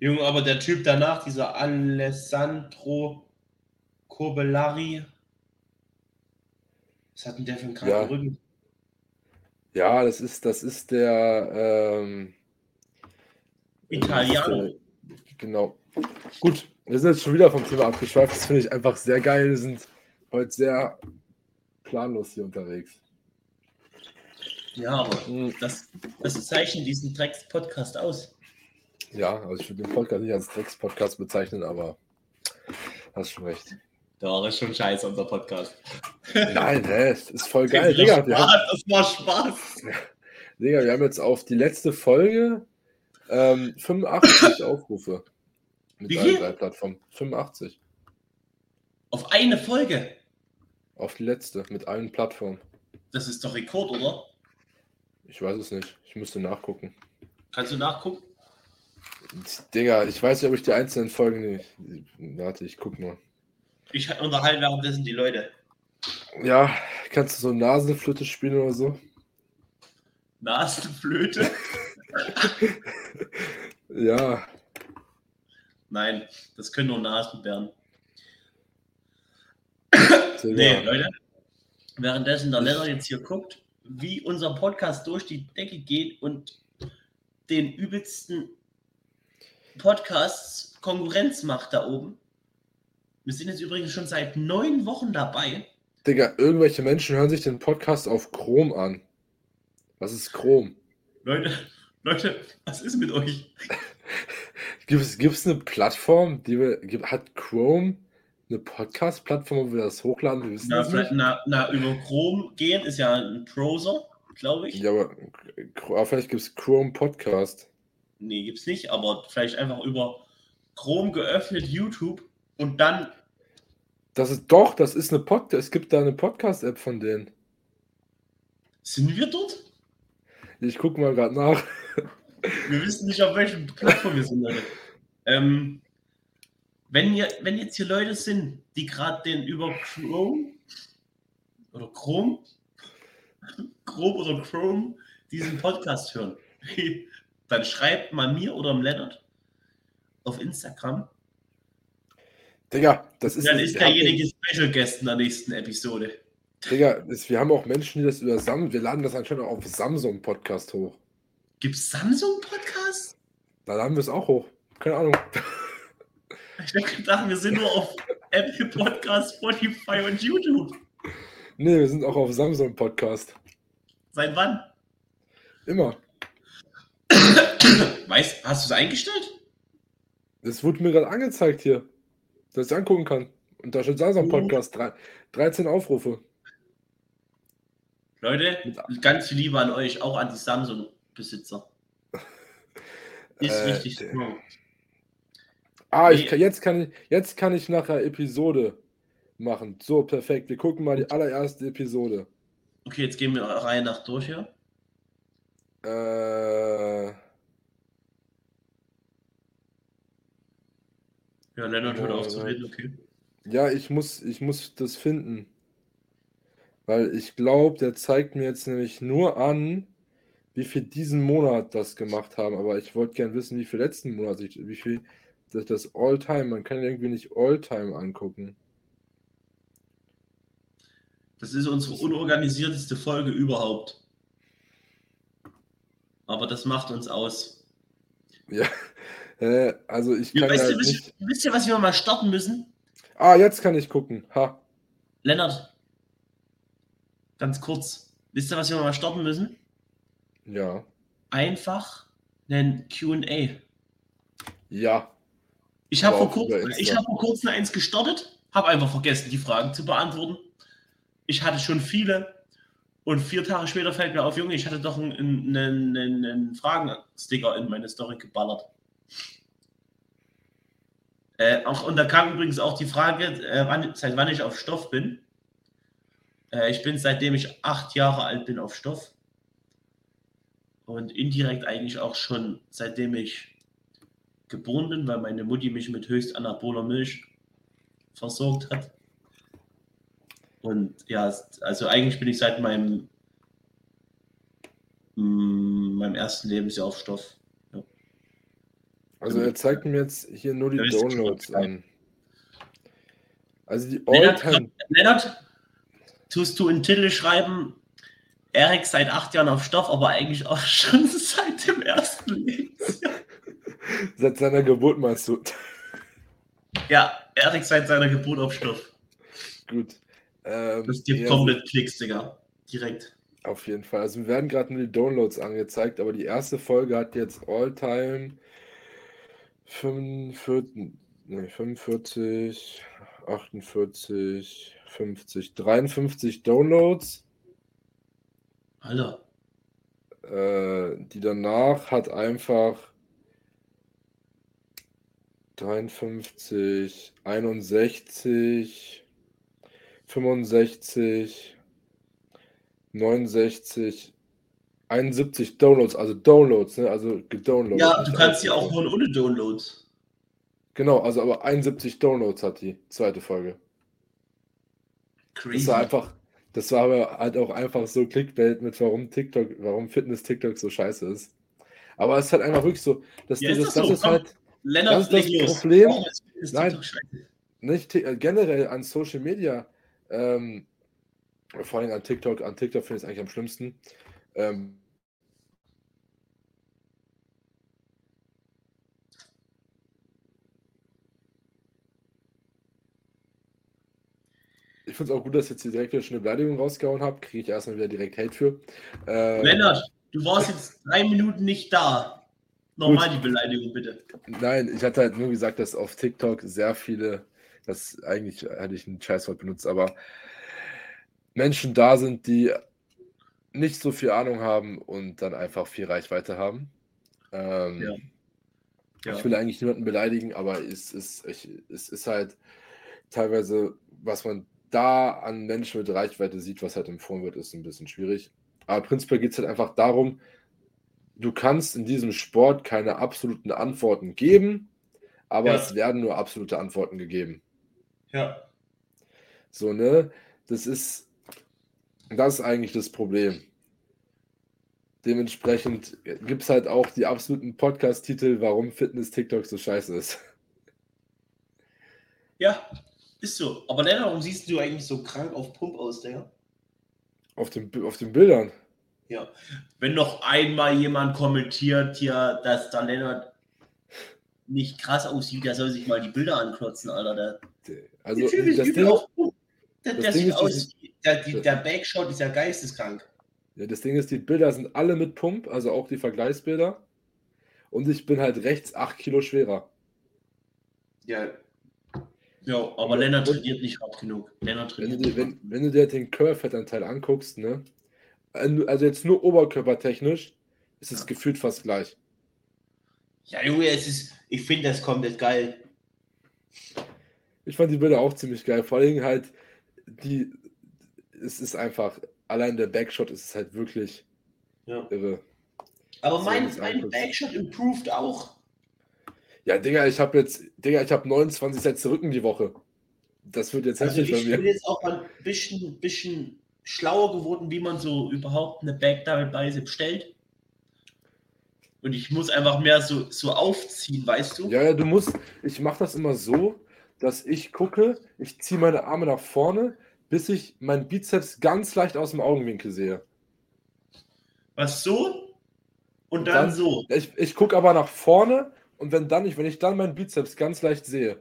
B: Junge, aber der Typ danach, dieser Alessandro Corbellari, was hat denn der für einen kranken
A: Ja.
B: Rücken?
A: Ja, das ist, das ist der. Ähm,
B: Italiano.
A: das ist der- Genau. Gut, wir sind jetzt schon wieder vom Thema abgeschweift. Das finde ich einfach sehr geil. Wir sind heute sehr planlos hier unterwegs.
B: Ja, aber
A: Hm,
B: das, das zeichnet diesen Drecks-Podcast aus.
A: Ja, also ich würde den Podcast nicht als Drecks-Podcast bezeichnen, aber hast schon recht.
B: Da ist schon scheiße, unser Podcast.
A: Nein, hä, ist voll geil. Digga, wir haben,
B: das war Spaß.
A: Digga, wir haben jetzt auf die letzte Folge ähm, 85 Aufrufe. Mit
B: Wie
A: allen drei Plattformen. 85.
B: Auf eine Folge.
A: Auf die letzte, mit allen Plattformen.
B: Das ist doch Rekord, oder?
A: Ich weiß es nicht. Ich müsste nachgucken.
B: Kannst du nachgucken?
A: Digga, ich weiß nicht, ob ich die einzelnen Folgen nicht. Warte, ich guck mal.
B: Ich unterhalte währenddessen die Leute.
A: Ja, kannst du so Nasenflöte spielen oder so?
B: Nasenflöte?
A: Ja,
B: Nein, das können nur Nasenbären. Nee, Leute. Währenddessen der Lennart jetzt hier guckt, wie unser Podcast durch die Decke geht und den übelsten Podcasts Konkurrenz macht da oben. Wir sind jetzt übrigens schon seit neun Wochen dabei.
A: Digga, irgendwelche Menschen hören sich den Podcast auf Chrome an. Was ist Chrome?
B: Leute, Leute, was ist mit euch?
A: Gibt es, gibt es eine Plattform, die wir, gibt, hat Chrome eine Podcast-Plattform, wo wir das hochladen? Wir
B: Na, vielleicht, na, na, über Chrome gehen ist ja ein Browser, glaube ich.
A: Ja, aber, aber vielleicht gibt es Chrome Podcast.
B: Nee, gibt's nicht, aber vielleicht einfach über Chrome geöffnet, YouTube und dann.
A: Das ist doch, das ist eine Podcast. Es gibt da eine Podcast-App von denen.
B: Sind wir dort?
A: Ich gucke mal gerade nach.
B: Wir wissen nicht, auf welchem Plattform wir sind, Leute. Ähm, wenn, ihr, wenn jetzt hier Leute sind, die gerade den über Chrome oder Chrome, Chrome oder Chrome diesen Podcast hören, dann schreibt mal mir oder dem Leonard auf Instagram.
A: Digga, das ist.
B: Dann ist derjenige Special Guest in der nächsten Episode.
A: Digga, das, wir haben auch Menschen, die das über Samsung. Wir laden das anscheinend auch auf Samsung Podcast hoch.
B: Gibt es Samsung Podcast?
A: Da laden wir es auch hoch. Keine Ahnung.
B: Ich habe gedacht, wir sind nur auf Apple Podcast, Spotify und YouTube.
A: Nee, wir sind auch auf Samsung Podcast.
B: Seit wann?
A: Immer.
B: Weißt, hast du es eingestellt?
A: Das wurde mir gerade angezeigt hier. Dass ich angucken kann. Und da steht Samsung Podcast. Drei, 13 Aufrufe.
B: Leute, ganz viel Liebe an euch, auch an die Samsung-Besitzer. Ist
A: Äh,
B: richtig strong.
A: Ah, ich kann, jetzt, kann ich, jetzt kann ich nachher Episode machen. So, perfekt. Wir gucken mal die allererste Episode.
B: Okay, jetzt gehen wir Reihe nach durch hier.
A: Äh,
B: Ja, Leonard hört auf
A: Oh,
B: zu
A: ja.
B: reden, okay.
A: ja, ich muss, ich muss das finden. Weil ich glaube, der zeigt mir jetzt nämlich nur an, wie viel diesen Monat das gemacht haben. Aber ich wollte gern wissen, wie viel letzten Monat, ich, wie viel das, das All-Time. Man kann irgendwie nicht All-Time angucken.
B: Das ist unsere unorganisierteste Folge überhaupt. Aber das macht uns aus.
A: Ja, äh, also ich
B: Ja,
A: kann
B: weißt
A: halt
B: du, wisst,
A: nicht.
B: wisst ihr, was wir mal starten müssen?
A: Ah, jetzt kann ich gucken. Ha.
B: Lennart, ganz kurz. Wisst ihr, was wir mal starten müssen?
A: Ja.
B: Einfach einen QA.
A: Ja.
B: Ich habe vor, kurz, ich hab vor kurzem eins gestartet, habe einfach vergessen, die Fragen zu beantworten. Ich hatte schon viele und vier Tage später fällt mir auf, Junge, ich hatte doch einen, einen, einen, einen Fragensticker in meine Story geballert. Äh, auch, und da kam übrigens auch die Frage, äh, wann, seit wann ich auf Stoff bin. Äh, ich bin seitdem ich acht Jahre alt bin auf Stoff. Und indirekt eigentlich auch schon seitdem ich geboren bin, weil meine Mutti mich mit höchst anaboler Milch versorgt hat. Und ja, also eigentlich bin ich seit meinem, mm, meinem ersten Lebensjahr auf Stoff. Ja.
A: Also er zeigt mir jetzt hier nur die
B: Ja,
A: Downloads an. Also die Alltime.
B: Lennart, tust du in Titel schreiben, Erik seit acht Jahren auf Stoff, aber eigentlich auch schon seit dem ersten Lebensjahr.
A: Seit seiner Geburt meinst du?
B: Ja, Erik seit seiner Geburt auf Stoff.
A: Gut. Ähm,
B: Das gibt
A: ja,
B: komplett Klicks, Digga. Direkt.
A: Auf jeden Fall. Also mir werden gerade nur die Downloads angezeigt, aber die erste Folge hat jetzt Alltime 45, nee, 45, 48, 50, 53 Downloads.
B: Alter.
A: Äh, die danach hat einfach 53, 61, 65, 69, 71 Downloads, also Downloads, ne? also gedownloadet.
B: Ja, du kannst sie auch hören ohne Downloads.
A: Genau, also aber 71 Downloads hat die zweite Folge. Das
B: Crazy.
A: war einfach, das war aber halt auch einfach so Clickbait mit warum TikTok, warum Fitness TikTok so scheiße ist. Aber es ist halt einfach wirklich so, dass
B: Ja, ist
A: dieses,
B: das
A: das
B: so?
A: ist
B: Komm.
A: halt
B: Lennart,
A: das ist das. Problem.
B: Warum ist Fitness
A: Nein. Nicht äh, generell an Social Media, ähm, vor allem an TikTok, an TikTok finde ich es eigentlich am schlimmsten. Ähm, ich finde es auch gut, dass ich jetzt hier direkt wieder schon eine Beleidigung rausgehauen habe. Kriege ich erstmal wieder direkt Hate für. Ähm,
B: Lennart, du warst jetzt drei Minuten nicht da. Nochmal die Beleidigung, bitte.
A: Nein, ich hatte halt nur gesagt, dass auf TikTok sehr viele, das eigentlich hatte ich ein Scheißwort benutzt, aber Menschen da sind, die nicht so viel Ahnung haben und dann einfach viel Reichweite haben. Ähm,
B: Ja. Ja.
A: Ich will eigentlich niemanden beleidigen, aber es ist, es ist halt teilweise, was man da an Menschen mit Reichweite sieht, was halt empfohlen wird, ist ein bisschen schwierig. Aber prinzipiell geht es halt einfach darum, du kannst in diesem Sport keine absoluten Antworten geben, aber
B: Ja.
A: es werden nur absolute Antworten gegeben.
B: Ja.
A: So, ne? Das ist, das ist eigentlich das Problem. Dementsprechend gibt es halt auch die absoluten Podcast-Titel, warum Fitness TikTok so scheiße ist.
B: Ja, ist so. Aber Lennart, warum siehst du eigentlich so krank auf Pump aus, Digga?
A: Auf, dem, auf den Bildern.
B: Ja. Wenn noch einmal jemand kommentiert hier, dass der Lennart nicht krass aussieht, der soll sich mal die Bilder anklotzen, Alter. Der,
A: Also,
B: der Typ ist
A: das Ding,
B: auf Pump. Der,
A: das
B: der
A: Ding ist,
B: aus, der, die, der Backshot ist ja geisteskrank.
A: ja, das Ding ist, die Bilder sind alle mit Pump, also auch die Vergleichsbilder. Und ich bin halt rechts 8 Kilo schwerer.
B: Ja. Ja, aber Lennart trainiert nicht hart genug. Lennart
A: Wenn du, dir, wenn, wenn du dir den Curve-Fettanteil anguckst, ne? Also jetzt nur oberkörpertechnisch ist es
B: Ja.
A: gefühlt fast gleich.
B: Ja, Junge, es ist, ich finde das komplett geil.
A: Ich fand die Bilder auch ziemlich geil. Vor allem halt, die, es ist einfach, allein der Backshot ist es halt wirklich
B: Ja.
A: irre.
B: Aber mein, mein. Backshot improved auch.
A: Ja, Digga, ich habe jetzt, Digga, ich habe 29 Sätze Rücken die Woche. Das wird jetzt
B: Also
A: heftig
B: ich
A: bei
B: bin
A: mir.
B: jetzt auch ein bisschen, bisschen schlauer geworden, wie man so überhaupt eine Back Double Bicep stellt. Und ich muss einfach mehr so, so aufziehen, weißt du?
A: Ja, ja, du musst, ich mache das immer so, dass ich gucke, ich ziehe meine Arme nach vorne, bis ich meinen Bizeps ganz leicht aus dem Augenwinkel sehe.
B: Was so und dann,
A: Dann-
B: so.
A: Ich, ich gucke aber nach vorne und wenn dann ich, wenn ich dann meinen Bizeps ganz leicht sehe,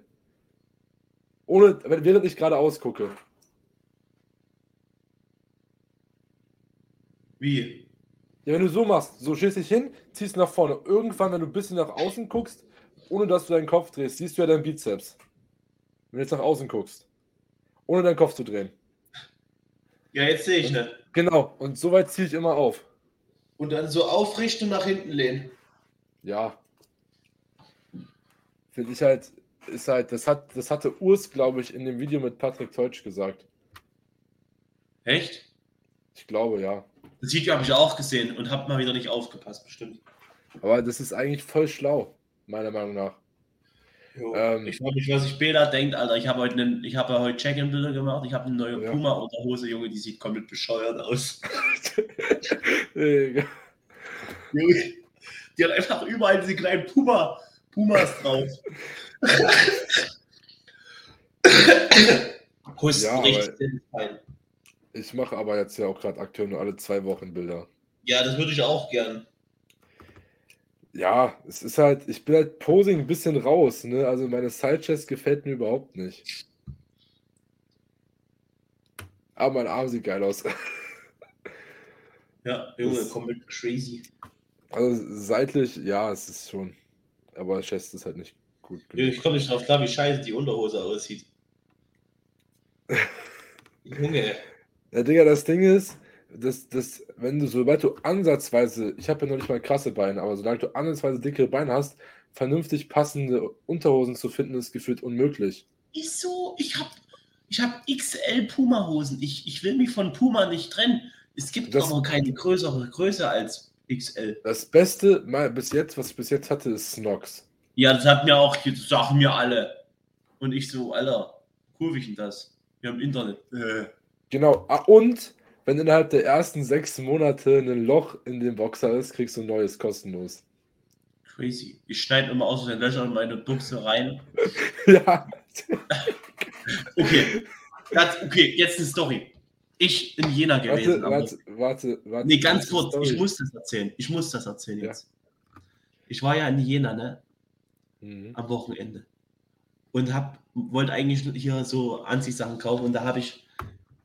A: ohne, während ich gerade ausgucke,
B: Wie?
A: Ja, wenn du so machst, so stehst dich hin, ziehst nach vorne. Irgendwann, wenn du ein bisschen nach außen guckst, ohne dass du deinen Kopf drehst, siehst du ja deinen Bizeps. Wenn du jetzt nach außen guckst. Ohne deinen Kopf zu drehen.
B: Ja, jetzt sehe ich ne?
A: Genau, und so weit ziehe ich immer auf.
B: Und dann so aufrichten und nach hinten lehnen.
A: Ja. Finde ich halt, ist halt, das hat, das hatte Urs, glaube ich, in dem Video mit Patrick Teutsch gesagt.
B: Echt?
A: Ich glaube, ja.
B: Das Video habe ich auch gesehen und habe mal wieder nicht aufgepasst, bestimmt.
A: Aber das ist eigentlich voll schlau, meiner Meinung nach. Ähm,
B: ich frage mich, was sich Bela denkt, Alter. Ich habe heute, einen- ich habe ja heute Check-in-Bilder gemacht. Ich habe eine neue
A: Ja.
B: Puma-Unterhose, Junge, die sieht komplett bescheuert aus.
A: Digga.
B: Junge, die hat einfach überall diese kleinen Puma, Pumas drauf. Husten
A: Ja,
B: richtig
A: ich mache aber jetzt ja auch gerade aktuell nur alle zwei Wochen Bilder.
B: Ja, das würde ich auch gern.
A: Ja, es ist halt, ich bin halt Posing ein bisschen raus, ne? Also meine Sidechest gefällt mir überhaupt nicht. Aber mein Arm sieht geil aus.
B: Ja, Junge, komplett crazy.
A: Also seitlich, ja, es ist schon. Aber Chest ist halt nicht gut.
B: Ich komme nicht drauf klar, wie scheiße die Unterhose aussieht. Junge.
A: Ja, Digga, das Ding ist, dass, dass, wenn du, sobald du ansatzweise, ich habe ja noch nicht mal krasse Beine, aber solange du ansatzweise dickere Beine hast, vernünftig passende Unterhosen zu finden, ist gefühlt unmöglich.
B: Ist so, ich hab, ich hab XL Puma-Hosen. Ich, ich will mich von Puma nicht trennen. Es gibt
A: Das-
B: aber keine größere Größe als XL.
A: Das Beste mal bis jetzt, was ich bis jetzt hatte, ist Snox.
B: Ja, das hat mir auch, das sagen mir alle. Und ich so, Alter, cool, wie denn das? Wir haben Internet. Äh.
A: Genau. Ah, und wenn innerhalb der ersten sechs Monate ein Loch in dem Boxer ist, kriegst du ein neues kostenlos.
B: Crazy. Ich schneide immer aus den Löchern in meine Buchse rein.
A: ja.
B: Okay. Das, okay, jetzt eine Story. Ich in Jena gewesen.
A: Warte, warte, warte, warte.
B: Nee, ganz kurz,
A: Story.
B: ich muss das erzählen. Ich muss das erzählen
A: Ja.
B: jetzt. Ich war ja in Jena, ne?
A: Mhm.
B: Am Wochenende. Und hab, wollte eigentlich hier so Anziehsachen kaufen. Und da habe ich,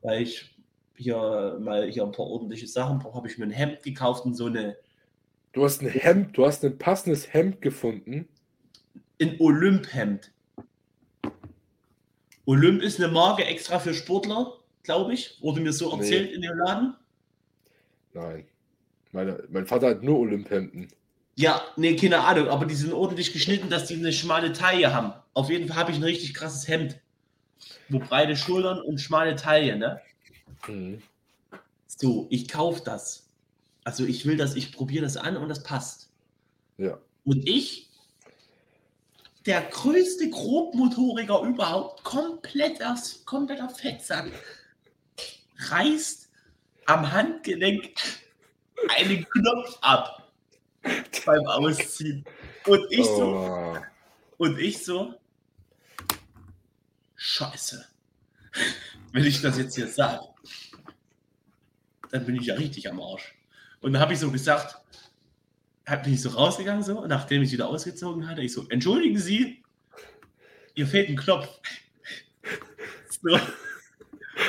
B: weil ich hier mal hier ein paar ordentliche Sachen brauche, habe ich mir ein Hemd gekauft und so eine
A: Du hast ein Hemd, du hast ein passendes Hemd gefunden.
B: ein Olymp-Hemd. Olymp ist eine Marke extra für Sportler, glaube ich. Wurde mir so
A: Nee.
B: erzählt in dem Laden.
A: Nein. Meine, mein Vater hat nur Olymphemden.
B: Ja, nee, keine Ahnung, aber die sind ordentlich geschnitten, dass die eine schmale Taille haben. Auf jeden Fall habe ich ein richtig krasses Hemd. Wo breite Schultern und schmale Taille, ne?
A: Mhm.
B: So, ich kaufe das. Also ich will das, ich probiere das an und das passt.
A: Ja.
B: Und ich, der größte Grobmotoriker überhaupt, kompletter, kompletter Fettsack, reißt am Handgelenk einen Knopf ab beim Ausziehen. Und ich so,
A: Oh.
B: und ich so, scheiße. Wenn ich das jetzt hier sage, dann bin ich ja richtig am Arsch. Und dann habe ich so gesagt, bin ich so rausgegangen, so, nachdem ich wieder ausgezogen hatte, ich so, entschuldigen Sie, ihr fehlt ein Knopf. so.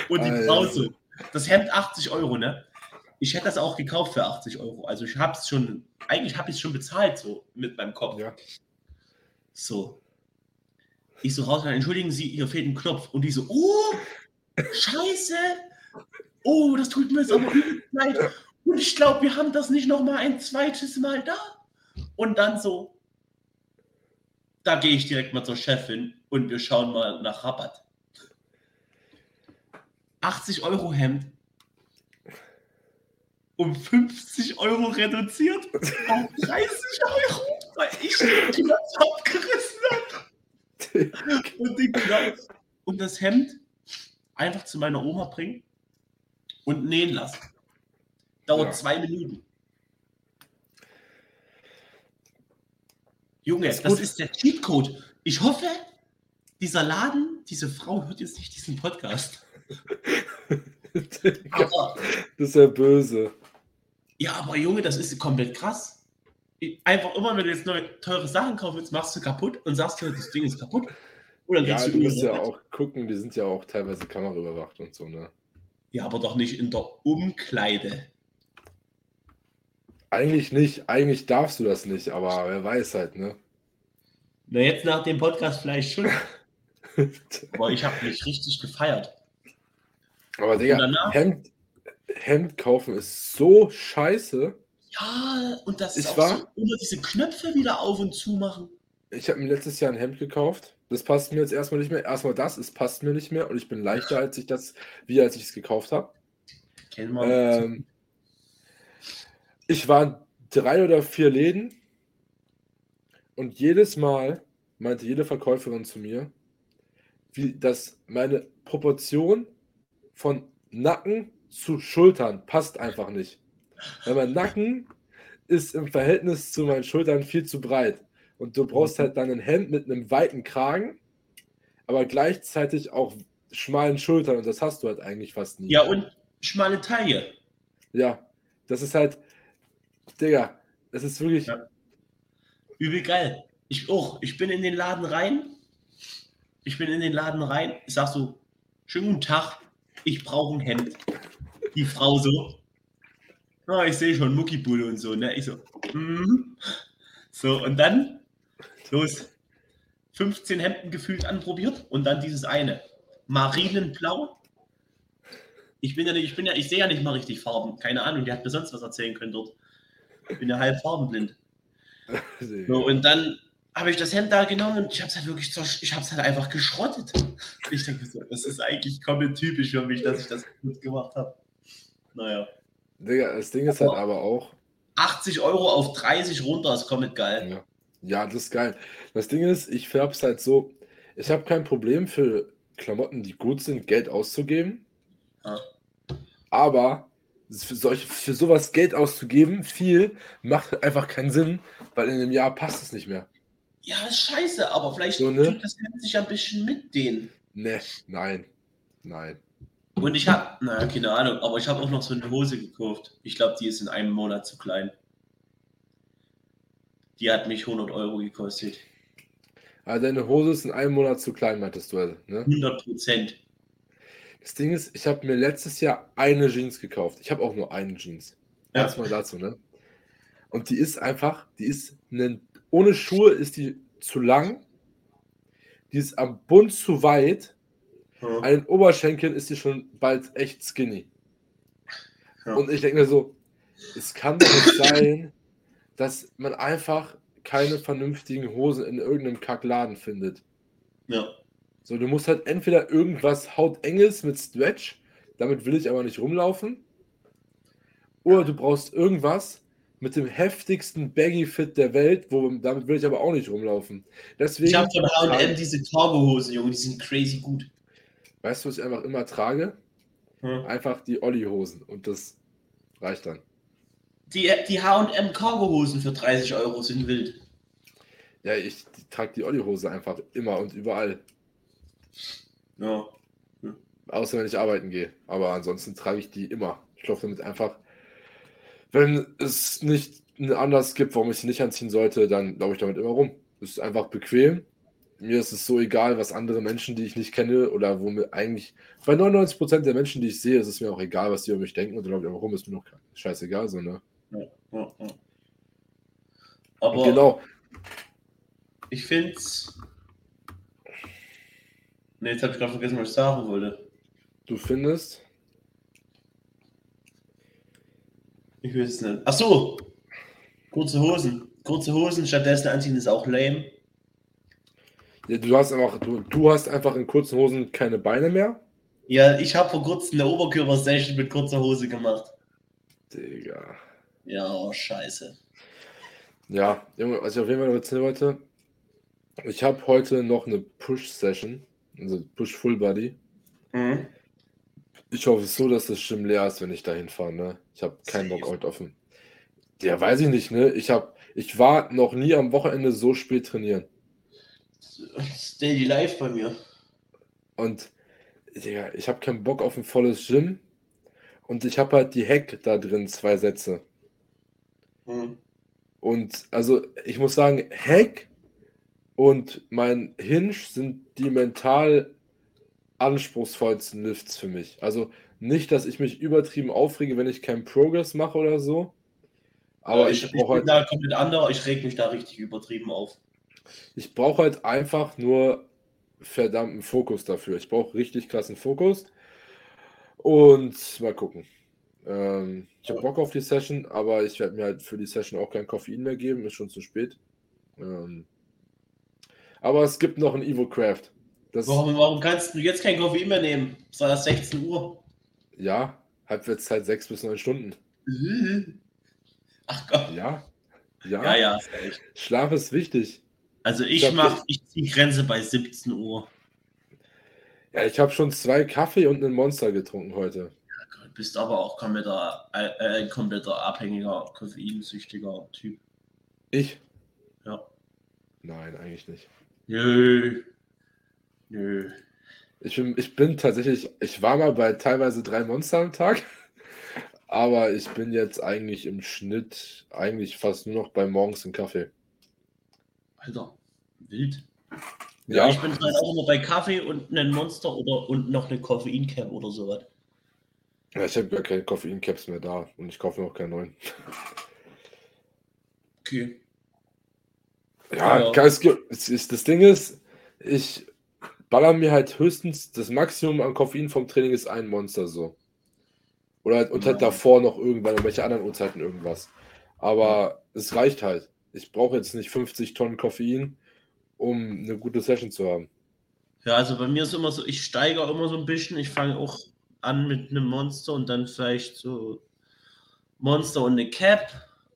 B: Und die. Frau so, das Hemd 80 Euro, ne? Ich hätte das auch gekauft für 80 Euro. Also ich habe es schon, eigentlich habe ich es schon bezahlt, so mit meinem Kopf.
A: Ja.
B: So. Ich so raus, entschuldigen Sie, hier fehlt ein Knopf. Und die so, oh, scheiße. Oh, das tut mir jetzt aber übel leid. Und ich glaube, wir haben das nicht noch mal ein zweites Mal da. Und dann so, da gehe ich direkt mal zur Chefin und wir schauen mal nach Rabatt. 80 Euro Hemd um 50 Euro reduziert auf 30 Euro, weil ich den Knopf abgerissen habe und den Knopf und das Hemd einfach zu meiner Oma bringen und nähen lassen. Dauert
A: Ja.
B: zwei Minuten. Junge,
A: Ist
B: das ist der Cheatcode. Ich hoffe, dieser Laden, diese Frau hört jetzt nicht diesen Podcast. Aber,
A: das ist ja böse.
B: ja, aber Junge, das ist komplett krass. Einfach immer, wenn du jetzt neue teure Sachen kaufen willst, machst du kaputt und sagst du, das Ding ist kaputt. Dann
A: Ja, du
B: du
A: musst ja auch gucken, die sind ja auch teilweise kameraüberwacht und so, ne?
B: Ja, aber doch nicht in der Umkleide.
A: Eigentlich nicht, eigentlich darfst du das nicht, aber wer weiß halt, ne?
B: Na, jetzt nach dem Podcast vielleicht schon. Aber ich habe mich richtig gefeiert.
A: Aber Digga? Hemd, Hemd kaufen ist so scheiße.
B: Ja, und das ist
A: Ich
B: auch
A: war-
B: so, immer diese Knöpfe wieder auf und zu machen.
A: Ich habe mir letztes Jahr ein Hemd gekauft. Das passt mir jetzt erstmal nicht mehr. Erstmal das, es passt mir nicht mehr und ich bin leichter, als ich das, wie als ich es gekauft habe.
B: Kennen wir.
A: Ähm, ich war in drei oder vier Läden und jedes Mal meinte jede Verkäuferin zu mir, wie dass meine Proportion von Nacken zu Schultern passt einfach nicht. Weil mein Nacken ist im Verhältnis zu meinen Schultern viel zu breit. Und du brauchst halt dann ein Hemd mit einem weiten Kragen, aber gleichzeitig auch schmalen Schultern. Und das hast du halt eigentlich fast nie.
B: Ja, und schmale Taille.
A: Ja, das ist halt, Digga, das ist wirklich.
B: Ja. Übel geil. Ich auch. Ich bin in den Laden rein. Ich bin in den Laden rein. Ich sag so, schönen guten Tag. Ich brauche ein Hemd. Die Frau so, ah, ich sehe schon Muckibulle und so. Ne? Ich so, mm. so, und dann los. 15 Hemden gefühlt anprobiert und dann dieses eine. Marinenblau. Ich bin ja nicht, ich bin ja, ich sehe ja nicht mal richtig Farben. Keine Ahnung, die hat mir sonst was erzählen können dort. Ich bin ja halb farbenblind. So, und dann habe ich das Hemd da genommen und ich habe es halt wirklich, ich habe es halt einfach geschrottet. Ich denke so, das ist eigentlich komplett typisch für mich, dass ich das gut gemacht habe. Naja.
A: Digga, das Ding ist halt aber auch.
B: 80 Euro auf 30 runter ist komplett geil.
A: Ja. ja, das ist geil. Das Ding ist, ich färbe es halt so, ich habe kein Problem für Klamotten, die gut sind, Geld auszugeben. Ja. Aber für, solche, für sowas Geld auszugeben, viel, macht einfach keinen Sinn, weil in einem Jahr passt es nicht mehr.
B: Ja, ist scheiße, aber vielleicht so, ne? tut das sich ein bisschen mit denen.
A: Ne, nein, nein.
B: Und ich habe, naja, keine Ahnung, aber ich habe auch noch so eine Hose gekauft. Ich glaube, die ist in einem Monat zu klein. Die hat mich 100 Euro gekostet.
A: Also deine Hose ist in einem Monat zu klein, meintest du, also,
B: ne? 100 Prozent.
A: Das Ding ist, ich habe mir letztes Jahr eine Jeans gekauft. Ich habe auch nur eine Jeans. Ja. Erstmal dazu, ne? Und die ist einfach, die ist eine, ohne Schuhe ist die zu lang. Die ist am Bund zu weit ja. An den Oberschenkeln ist sie schon bald echt skinny. Ja. Und ich denke mir so, es kann doch nicht sein, dass man einfach keine vernünftigen Hosen in irgendeinem Kackladen findet.
B: Ja.
A: So, du musst halt entweder irgendwas hautenges mit Stretch, damit will ich aber nicht rumlaufen, oder du brauchst irgendwas mit dem heftigsten Baggy-Fit der Welt, wo, damit will ich aber auch nicht rumlaufen. Deswegen,
B: ich habe von H&M diese Cargo-Hosen, Junge, die sind crazy gut.
A: Weißt du, was ich einfach immer trage? Hm. Einfach die Olli-Hosen und das reicht dann.
B: Die, die HM Cargo-Hosen für 30 Euro sind wild.
A: Ja, ich trage die Olli-Hose einfach immer und überall.
B: Ja.
A: Hm. Außer wenn ich arbeiten gehe. Aber ansonsten trage ich die immer. Ich laufe damit einfach. Wenn es nicht anders gibt, warum ich sie nicht anziehen sollte, dann laufe ich damit immer rum. Es ist einfach bequem mir ist es so egal, was andere Menschen, die ich nicht kenne, oder wo mir eigentlich, bei 99% der Menschen, die ich sehe, ist es mir auch egal, was die über mich denken und dann warum ist mir noch scheißegal, so, ne? Ja, ja, ja.
B: Aber
A: genau.
B: Ich finde es. Ne, jetzt habe ich gerade vergessen, was ich sagen wollte.
A: Du findest?
B: Ich weiß es nicht. Ach so! Kurze Hosen. Kurze Hosen stattdessen anziehen ist auch lame.
A: Ja, du hast einfach, du, du hast einfach in kurzen Hosen keine Beine mehr.
B: Ja, ich habe vor kurzem eine Oberkörper-Session mit kurzer Hose gemacht.
A: Digga.
B: Ja, oh, scheiße.
A: Ja, Junge, was ich auf jeden Fall erzählen wollte, ich habe heute noch eine Push-Session, also Push-Full Body. Mhm. Ich hoffe so, dass das Gym leer ist, wenn ich dahin fahre. Ne? Ich habe keinen Bock heute offen. Ja, weiß ich nicht. Ne? Ich, hab, ich war noch nie am Wochenende so spät trainieren.
B: Daily Life bei mir.
A: Und Digga, ich habe keinen Bock auf ein volles Gym. Und ich habe halt die Hack da drin, zwei Sätze. Hm. Und also ich muss sagen, Hack und mein Hinge sind die mental anspruchsvollsten Lifts für mich. Also nicht, dass ich mich übertrieben aufrege, wenn ich keinen Progress mache oder so.
B: Aber ich, ich, ich bin halt, da komplett anderer, ich reg mich da richtig übertrieben auf.
A: Ich brauche halt einfach nur verdammten Fokus dafür. Ich brauche richtig krassen Fokus. Und mal gucken. Ähm, ich habe Bock auf die Session, aber ich werde mir halt für die Session auch kein Koffein mehr geben. Ist schon zu spät. Ähm, aber es gibt noch ein Evo Craft.
B: Warum, warum kannst du jetzt kein Koffein mehr nehmen? Es war erst 16 Uhr.
A: Ja, Halbwertszeit 6 bis 9 Stunden.
B: Ach Gott.
A: Ja.
B: Ja, ja, ja
A: ist Schlaf ist wichtig.
B: Also ich,
A: Ich hab-
B: mach, ich ziehe Grenze bei 17 Uhr.
A: Ja, ich habe schon zwei Kaffee und einen Monster getrunken heute.
B: Du bist aber auch kompletter, äh, äh, ein kompletter abhängiger, koffeinsüchtiger Typ.
A: Ich?
B: Ja.
A: Nein, eigentlich nicht.
B: Nö. Nö.
A: Ich bin, ich bin tatsächlich, ich war mal bei teilweise drei Monster am Tag, aber ich bin jetzt eigentlich im Schnitt eigentlich fast nur noch bei morgens einen Kaffee.
B: Alter, wild.
A: Ja,
B: ich bin halt auch immer bei Kaffee und einen Monster oder und noch eine Koffeincap oder sowas.
A: Ja, ich habe gar keine Koffeincaps mehr da und ich kaufe noch keinen neuen.
B: Okay.
A: Ja,
B: Ja.
A: es gibt- es ist, das Ding ist, ich baller mir halt höchstens das Maximum an Koffein vom Training ist ein Monster so. Oder halt, und halt davor noch irgendwann, um welche anderen Uhrzeiten irgendwas. Aber es reicht halt. Ich brauche jetzt nicht 50 Tonnen Koffein, um eine gute Session zu haben.
B: Ja, also bei mir ist immer so, ich steigere immer so ein bisschen. Ich fange auch an mit einem Monster und dann vielleicht so Monster und eine Cap,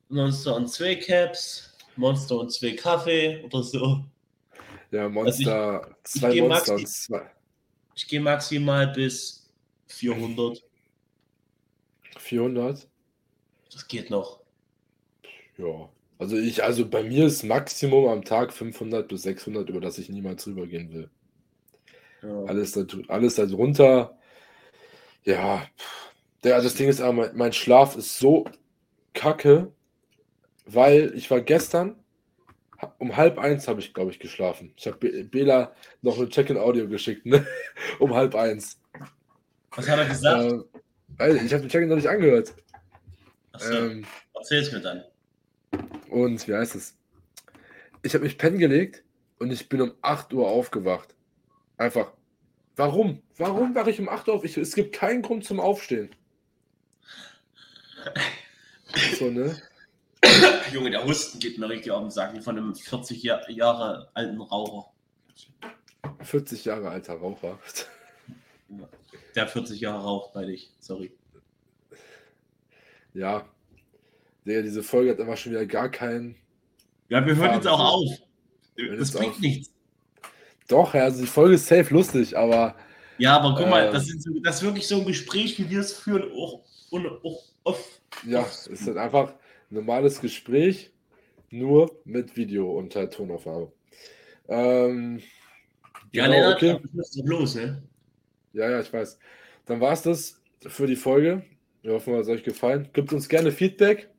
B: Monster und zwei Caps, Monster und zwei Kaffee oder so.
A: Ja, Monster,
B: ich
A: zwei Monster und zwei.
B: Ich gehe maximal bis 400.
A: 400?
B: Das geht noch.
A: Ja. Also ich, also bei mir ist Maximum am Tag 500 bis 600, über das ich niemals rübergehen will.
B: Ja.
A: Alles, da, alles darunter. Ja, der, das Ding ist aber, mein, Schlaf ist so kacke, weil ich war gestern, um halb eins habe ich, glaube ich, geschlafen. Ich habe Be- Bela noch ein Check-in-Audio geschickt, ne? um halb eins.
B: Was hat er gesagt?
A: Ähm, ich habe den Check-in noch nicht angehört.
B: Achso,
A: Ähm,
B: erzähl's mir dann.
A: und wie heißt es? Ich habe mich pennen gelegt und ich bin um 8 Uhr aufgewacht. Einfach. Warum? Warum wache ich um 8 Uhr auf? Ich, es gibt keinen Grund zum Aufstehen. So, ne?
B: Junge, der Husten geht mir richtig auf den Sack von einem 40 Jahr, Jahre alten Raucher.
A: 40 Jahre alter Raucher.
B: Der 40 Jahre raucht bei dich, sorry.
A: Ja. Der, diese Folge hat einfach schon wieder gar keinen.
B: Ja, wir hören jetzt auch auf.
A: hören
B: Das bringt
A: auf.
B: nichts.
A: Doch, also die Folge ist safe lustig, aber
B: Ja, aber guck mal,
A: Äh.
B: das, ist so, das ist wirklich so ein Gespräch, wie wir es führen, auch, und auch off.
A: ja, es ist halt einfach ein normales Gespräch, nur mit Video und halt Tonaufnahme. Ähm,
B: Ja,
A: genau,
B: Lennart,
A: okay.
B: los, ne?
A: Ja, ja, ich weiß. Dann war es das für die Folge. Wir hoffen, es hat euch gefallen. Gebt uns gerne Feedback,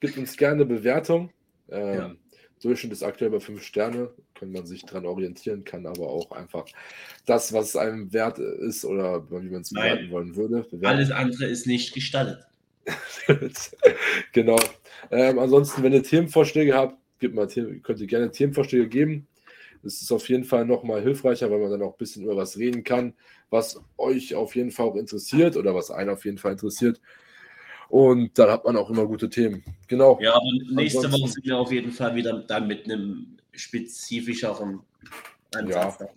A: gebt uns gerne Bewertung. Ähm,
B: Ja.
A: Durchschnitt ist aktuell bei 5 Sterne, kann man sich dran orientieren, kann aber auch einfach das, was einem wert ist oder wie man es bewerten wollen würde. bewerten.
B: Alles andere ist nicht gestattet.
A: genau. Ähm, ansonsten, wenn ihr Themenvorschläge habt, gebt mal, könnt ihr gerne Themenvorschläge geben. Es ist auf jeden Fall nochmal hilfreicher, weil man dann auch ein bisschen über was reden kann, was euch auf jeden Fall auch interessiert oder was einen auf jeden Fall interessiert. Und dann hat man auch immer gute Themen. Genau.
B: Ja, aber nächste
A: Ansonsten-
B: Woche sind wir auf jeden Fall wieder dann mit einem spezifischeren Ansatz
A: Ja.
B: dabei.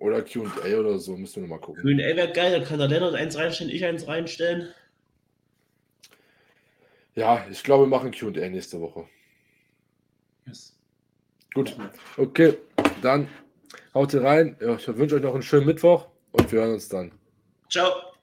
A: Oder QA oder so, müssen wir nochmal gucken.
B: Ey, wäre geil, da kann der Lennart eins reinstellen, ich eins reinstellen.
A: Ja, ich glaube, wir machen QA nächste Woche.
B: Yes.
A: Gut. Okay, dann haut ihr rein. Ich wünsche euch noch einen schönen Mittwoch und wir hören uns dann.
B: Ciao.